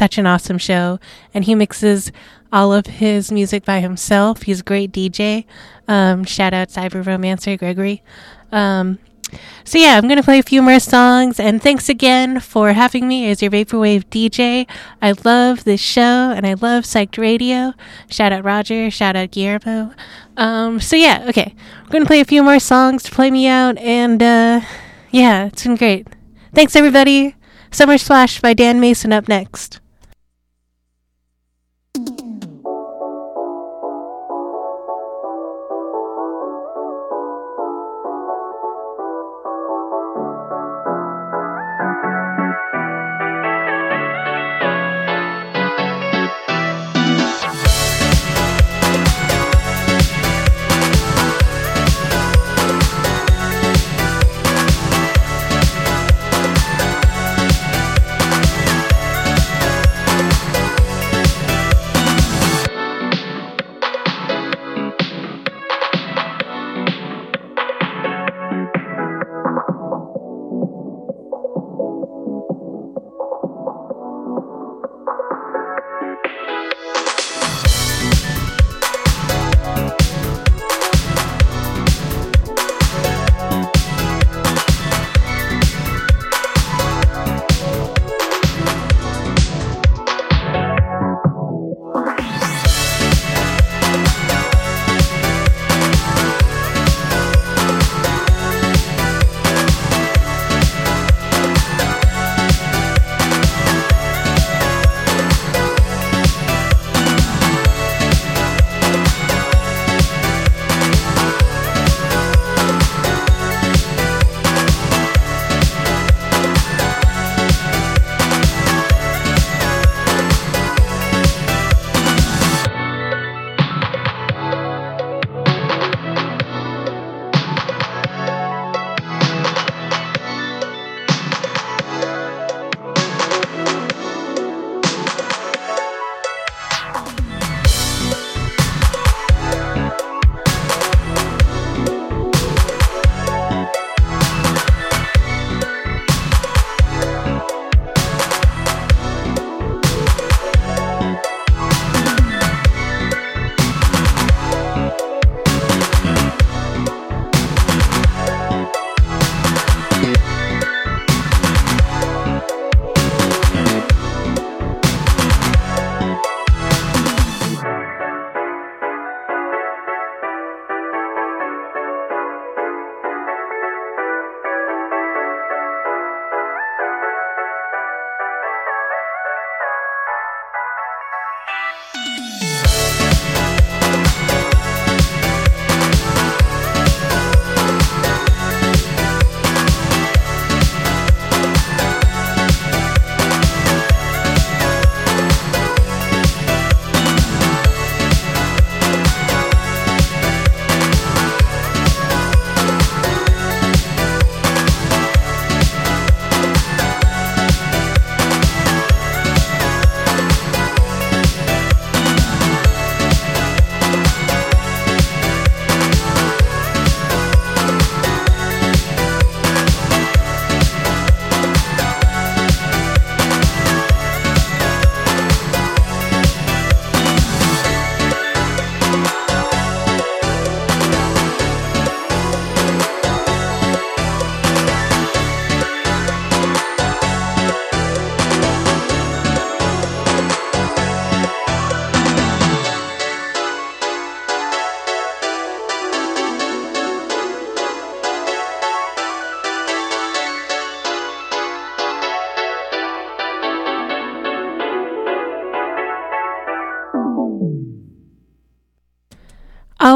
such an awesome show, and he mixes all of his music by himself. He's a great DJ. Um, shout out Cyber Romancer Gregory. Um, so yeah, I'm gonna play a few more songs, and thanks again for having me as your vaporwave DJ. I love this show, and I love Psyched Radio. Shout out Roger. Shout out Guillermo. Um, so yeah, okay, we're gonna play a few more songs to play me out, and uh, yeah, it's been great. Thanks everybody. Summer Splash by Dan Mason up next.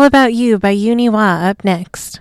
All About You by Uniwa up next.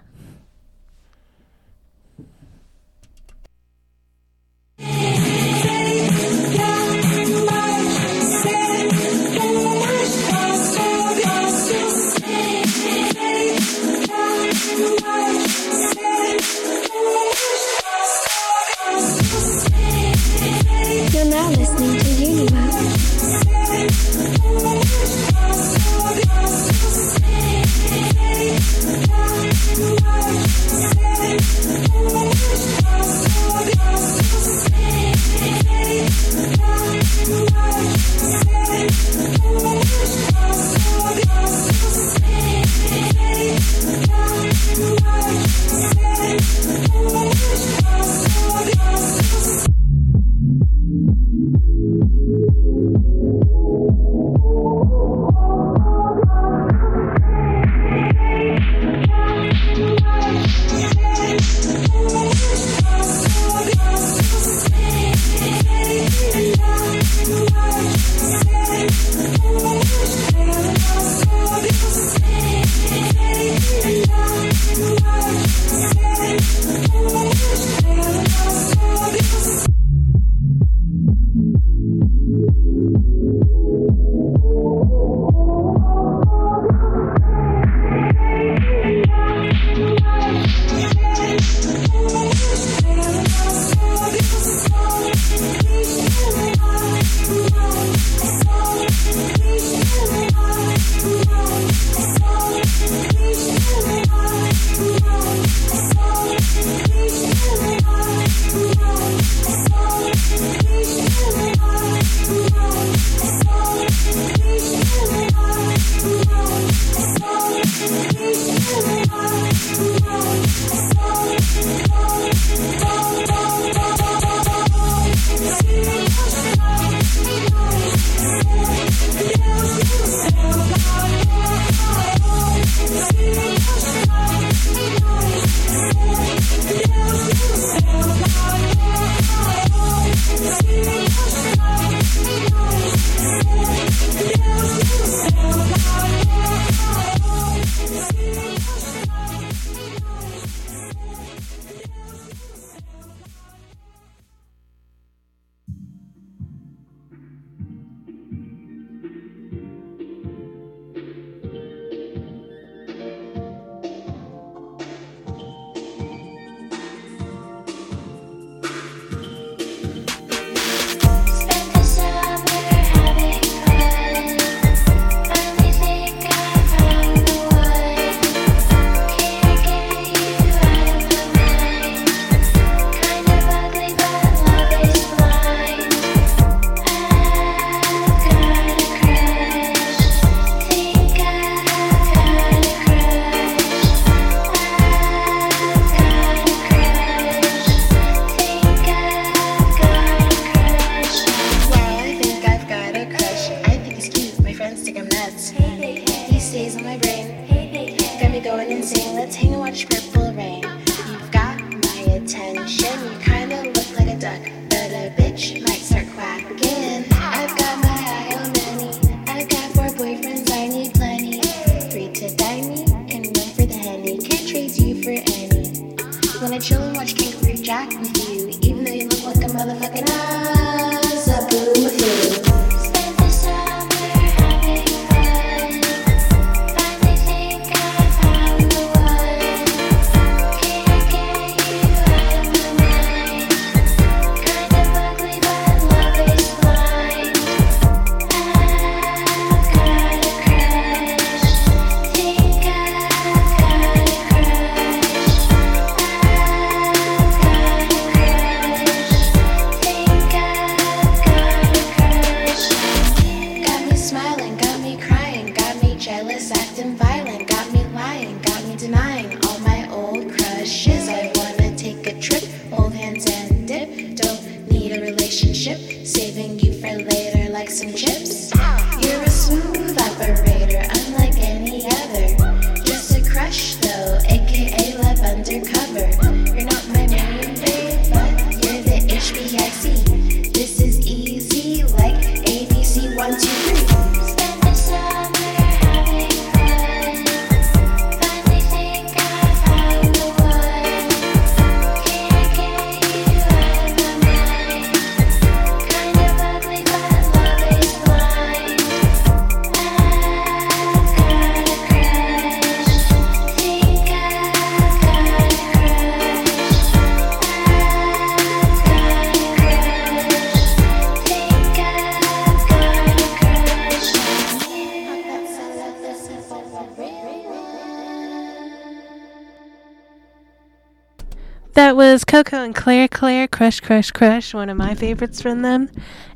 Coco and Clair Clair Crush Crush Crush, one of my favorites from them.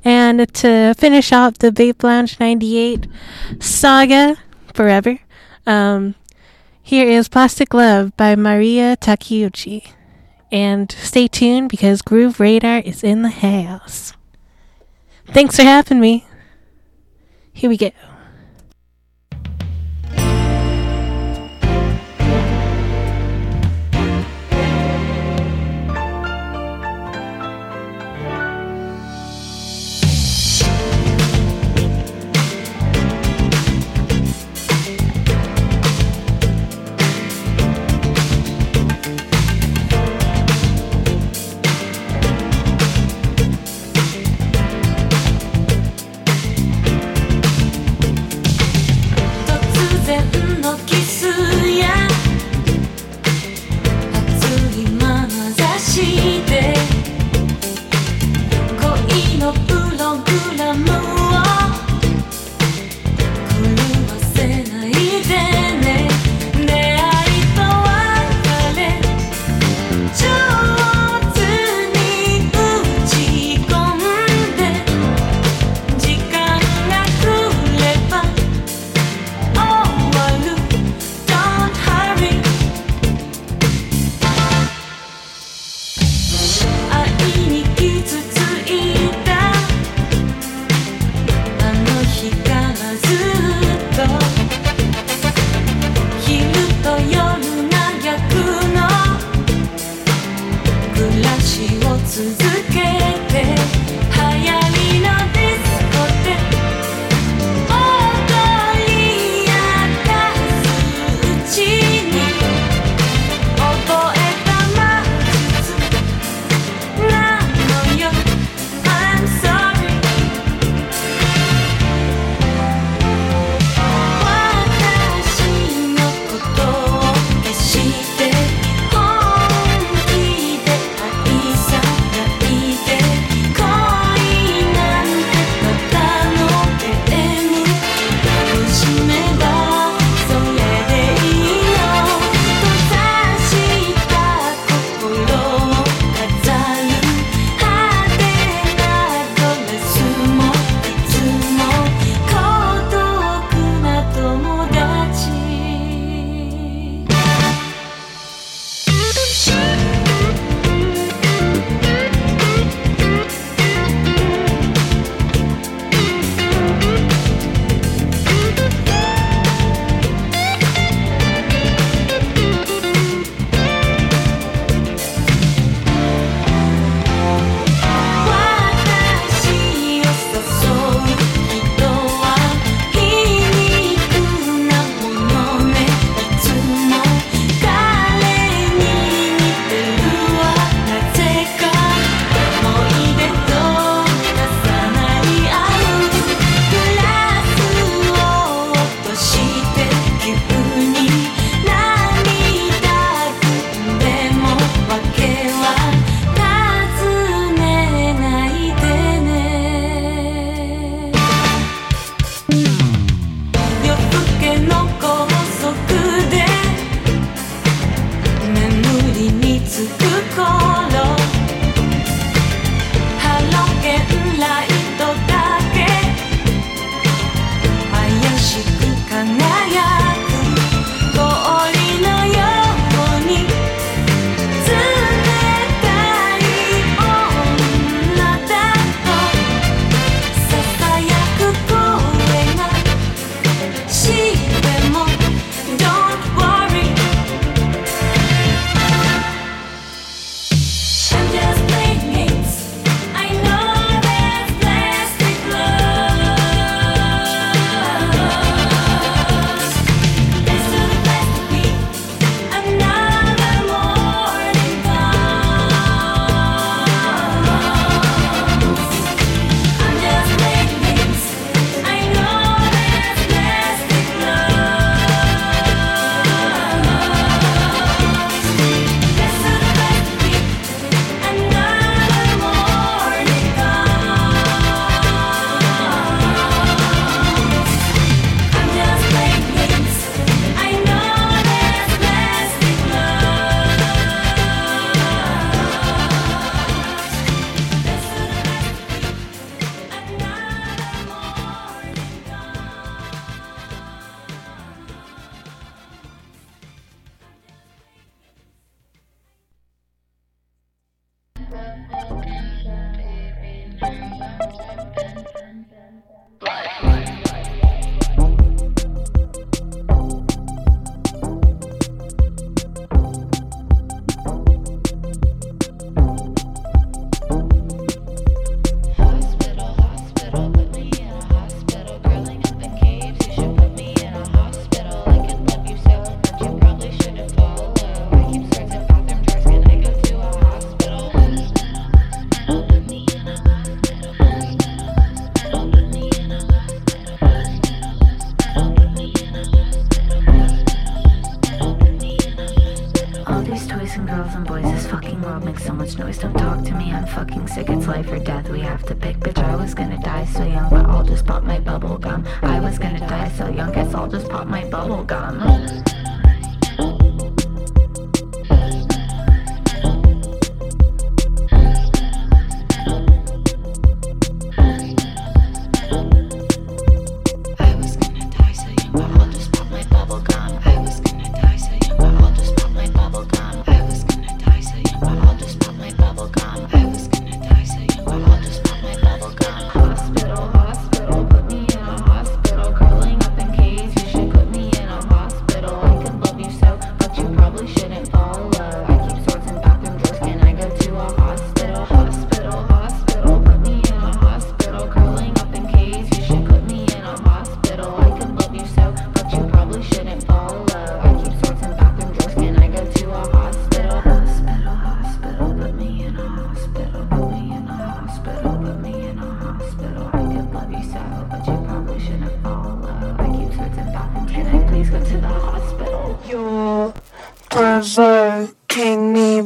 And to finish off the Vape Lounge 98 saga forever, um, here is Plastic Love by Mariya Takeuchi. And stay tuned because Groove Radar is in the house. Thanks for having me. Here we go.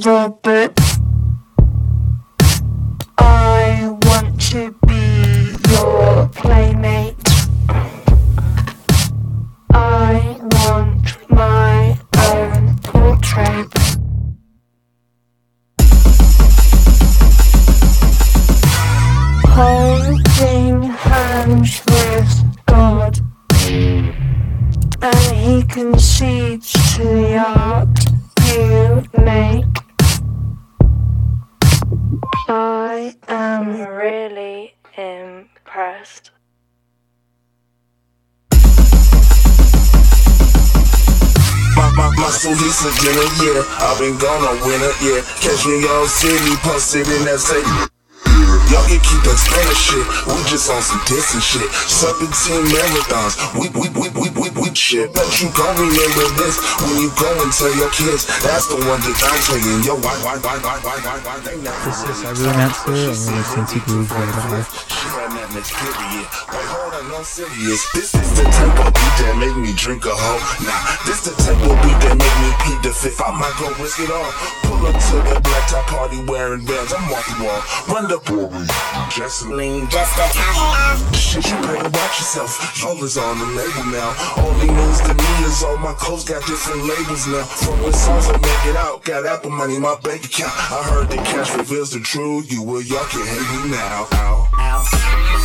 Provoking me, city, posted in that city. Y'all can keep explaining shit. We just on some distant shit. Serpentine marathons. We, we, we, we, we, we shit. Bet you gon' remember this when you go and tell your kids. That's the one that I'm telling. Yo, why, why, why, why, why, why, why, they never This is Cyberromancer, and you're listening to Groove Radar. She had period. Wait, hold on, I'm serious. This is the type of beat that make me drink a hoe. Nah, this the type of beat that make me plead the fifth. I might go risk it all. Pull up to the black top party wearing bands. I'm off the wall. Run the pool. Just lean, just a Shit, you better watch yourself. All is on the label now. Only news to me is all my clothes got different labels now. From the songs I make it out, got Apple money in my bank account. I heard the cash reveals the truth. You will, y'all can hate me now. Ow. Ow. Ow. Ow.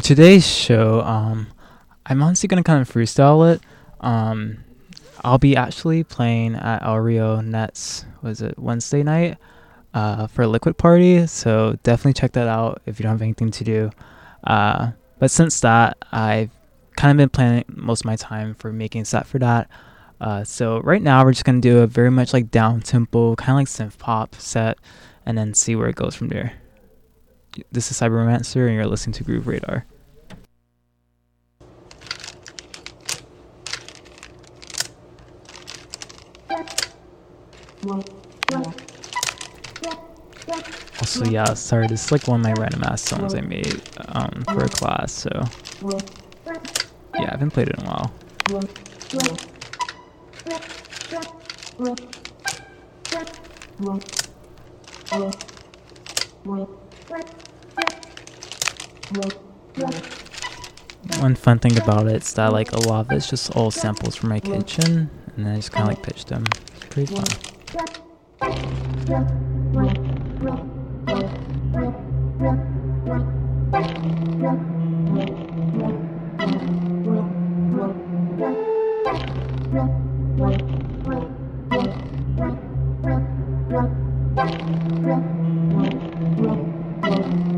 For today's show, um, I'm honestly gonna kind of freestyle it. Um, I'll be actually playing at El Rio Nets. Was it Wednesday night? Uh, for a liquid party. So definitely check that out if you don't have anything to do. Uh, but since that, I've kind of been planning most of my time for making set for that. Uh, so right now we're just gonna do a very much like down tempo, kind of like synth pop set, and then see where it goes from there. This is Cyberromancer, and you're listening to Groove Radar. Also, yeah, sorry, this is like one of my random ass songs I made um, for a class, so yeah, I haven't played it in a while. One fun thing about it is that like a lot of it's just all samples from my kitchen, and I just kind of like pitched them. Pretty fun. Ozadi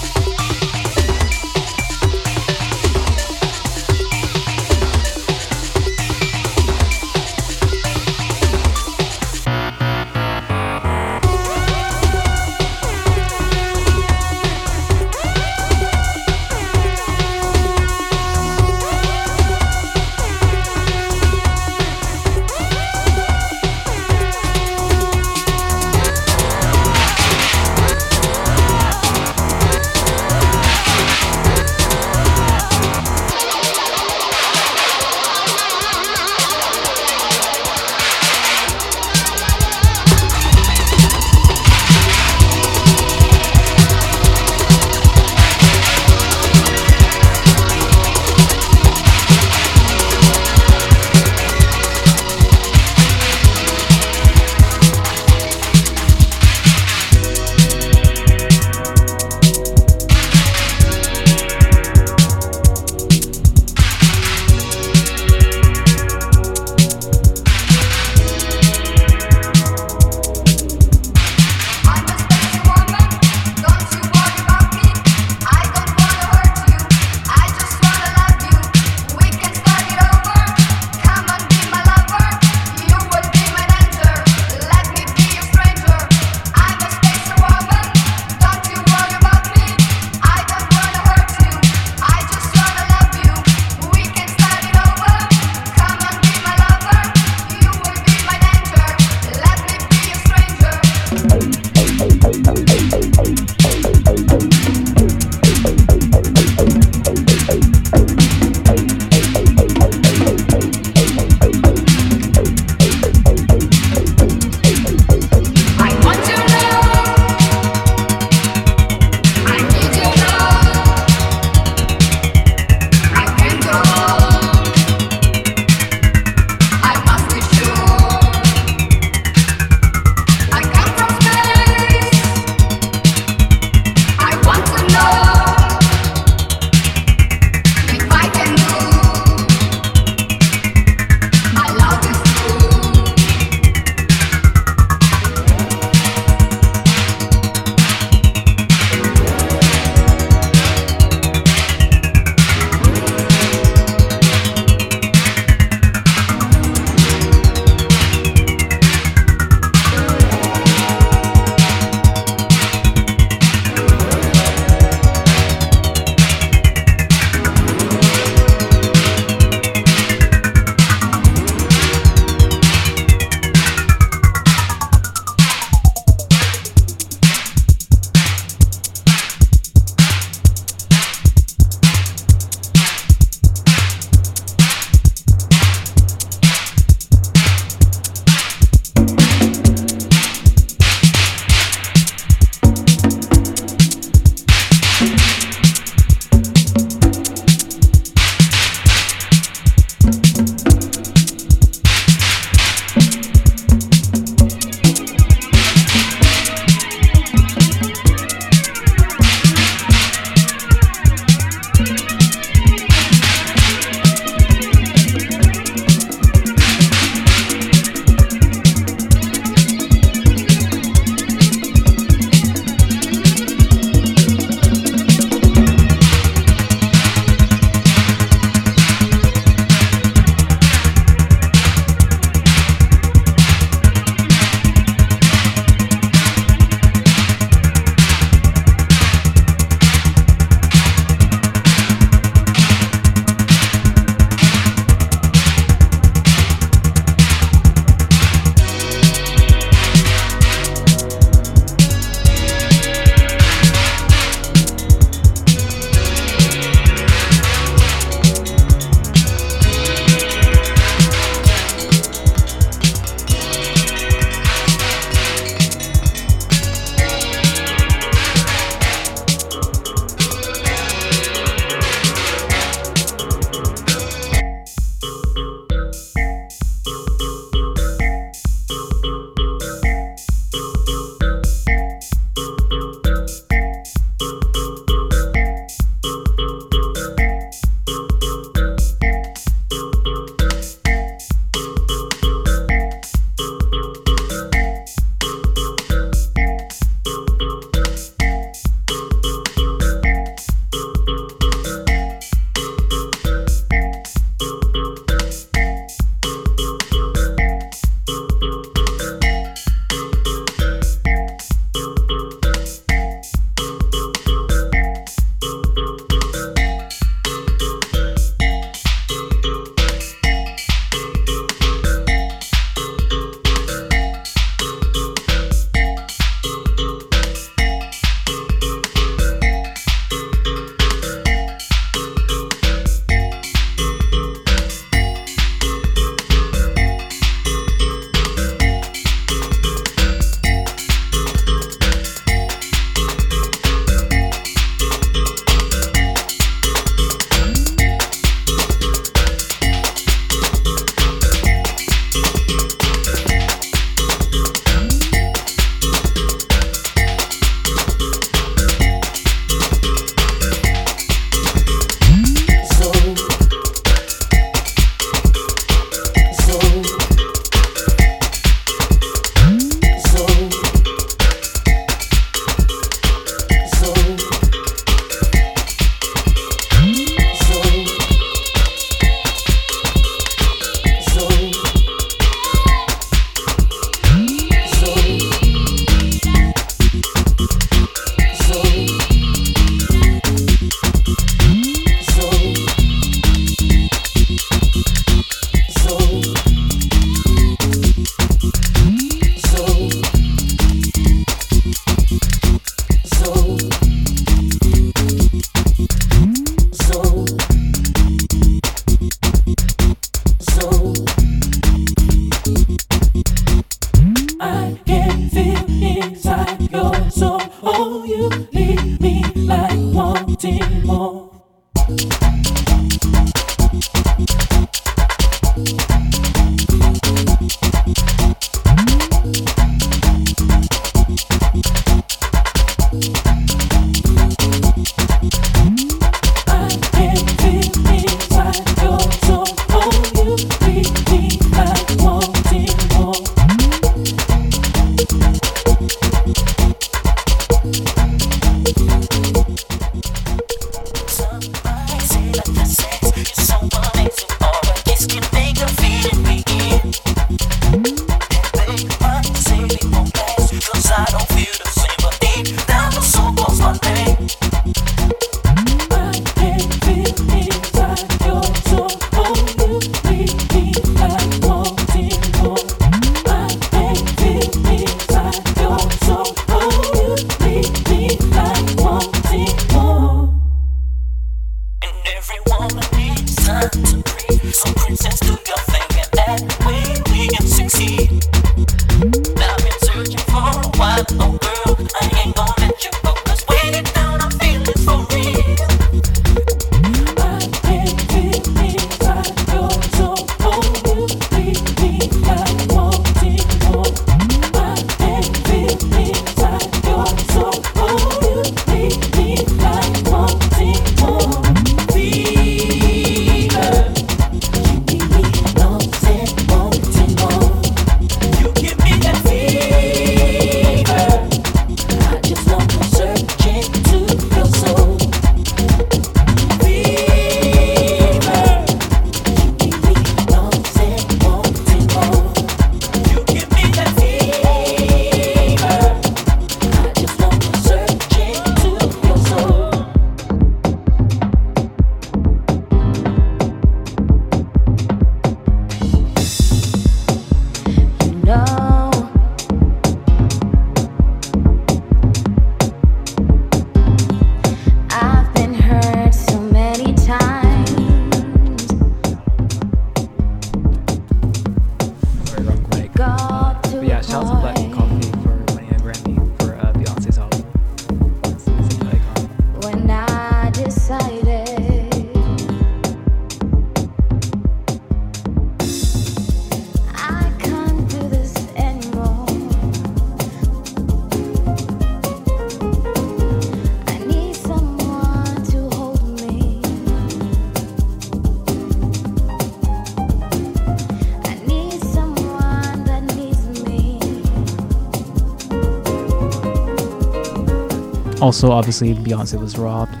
Also, obviously, Beyonce was robbed.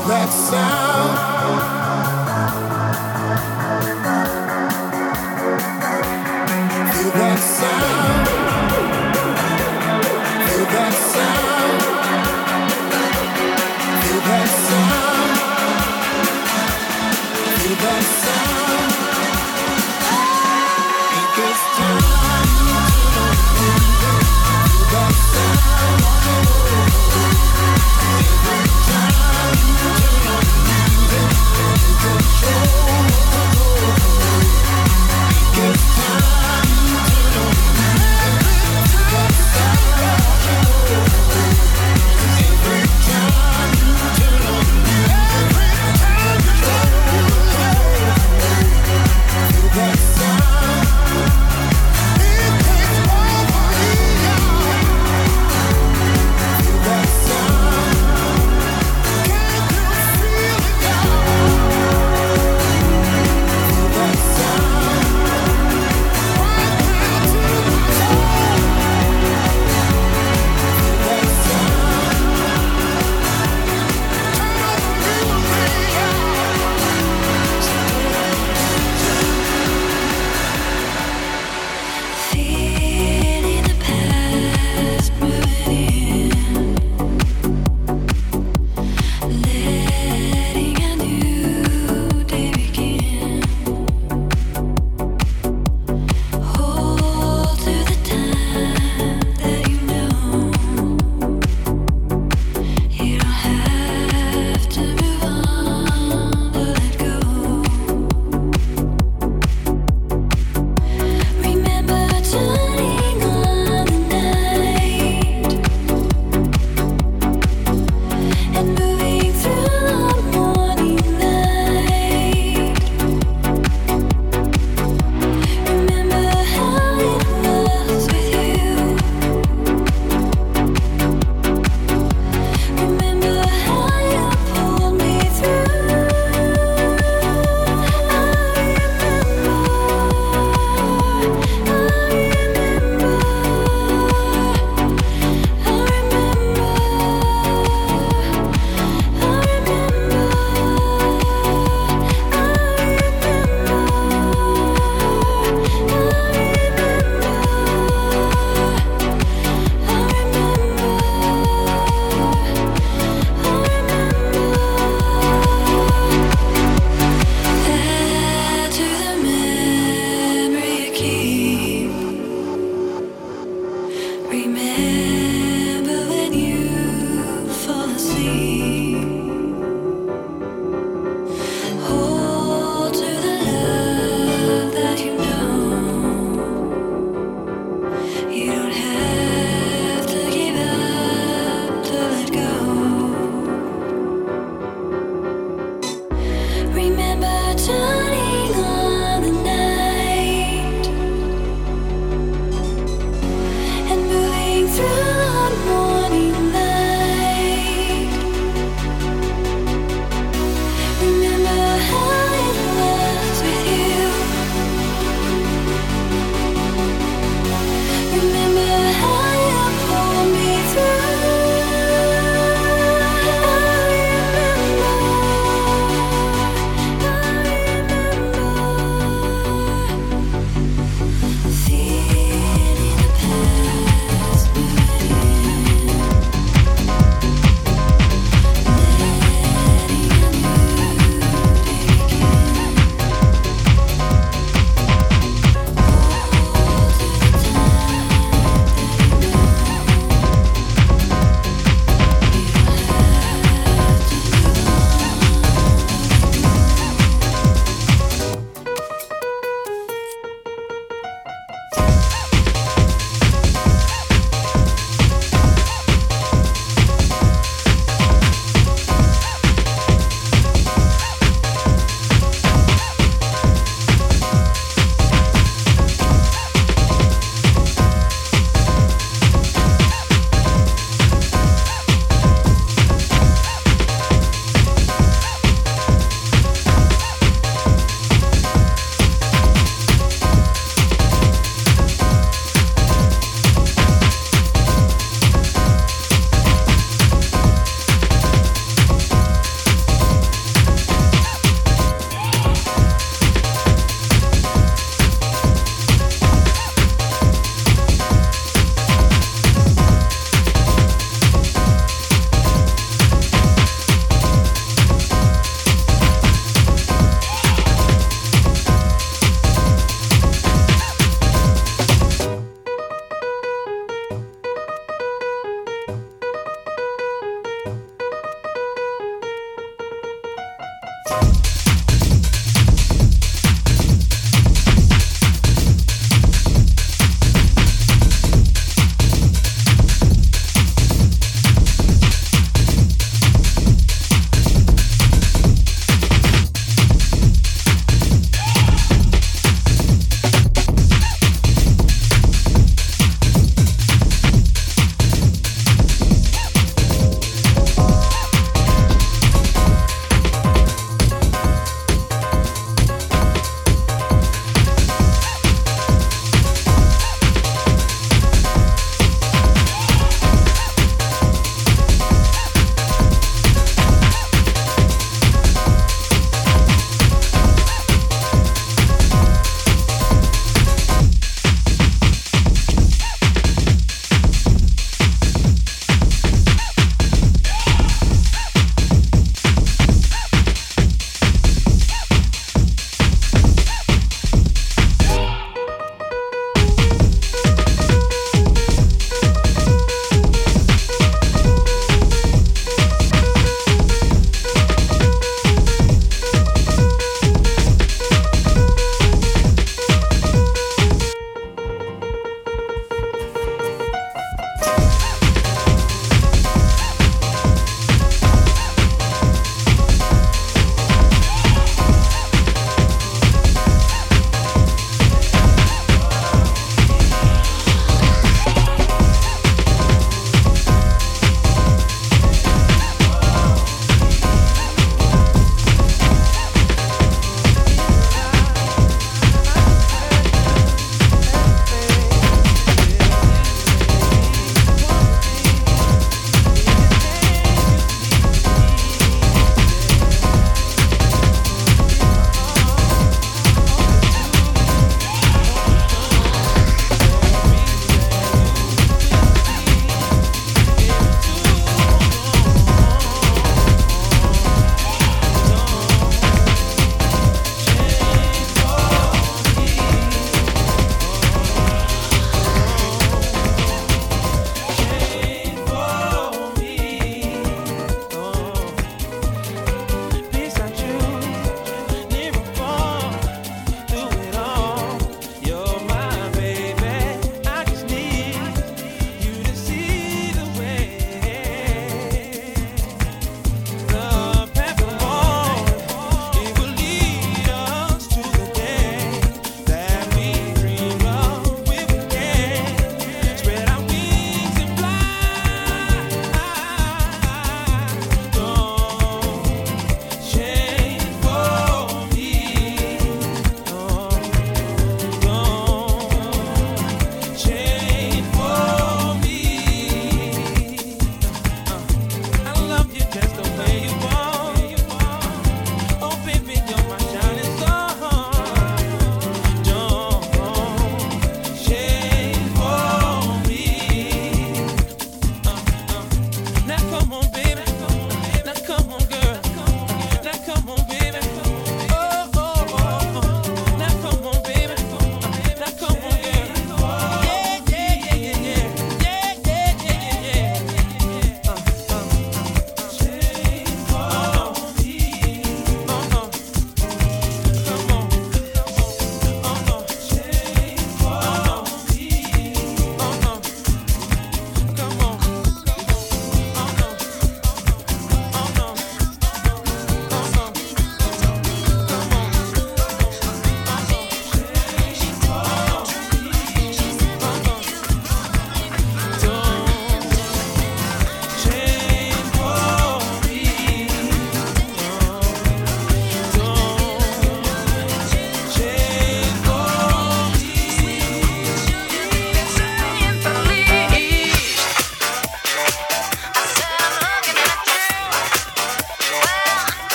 That sound.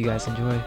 You guys enjoy.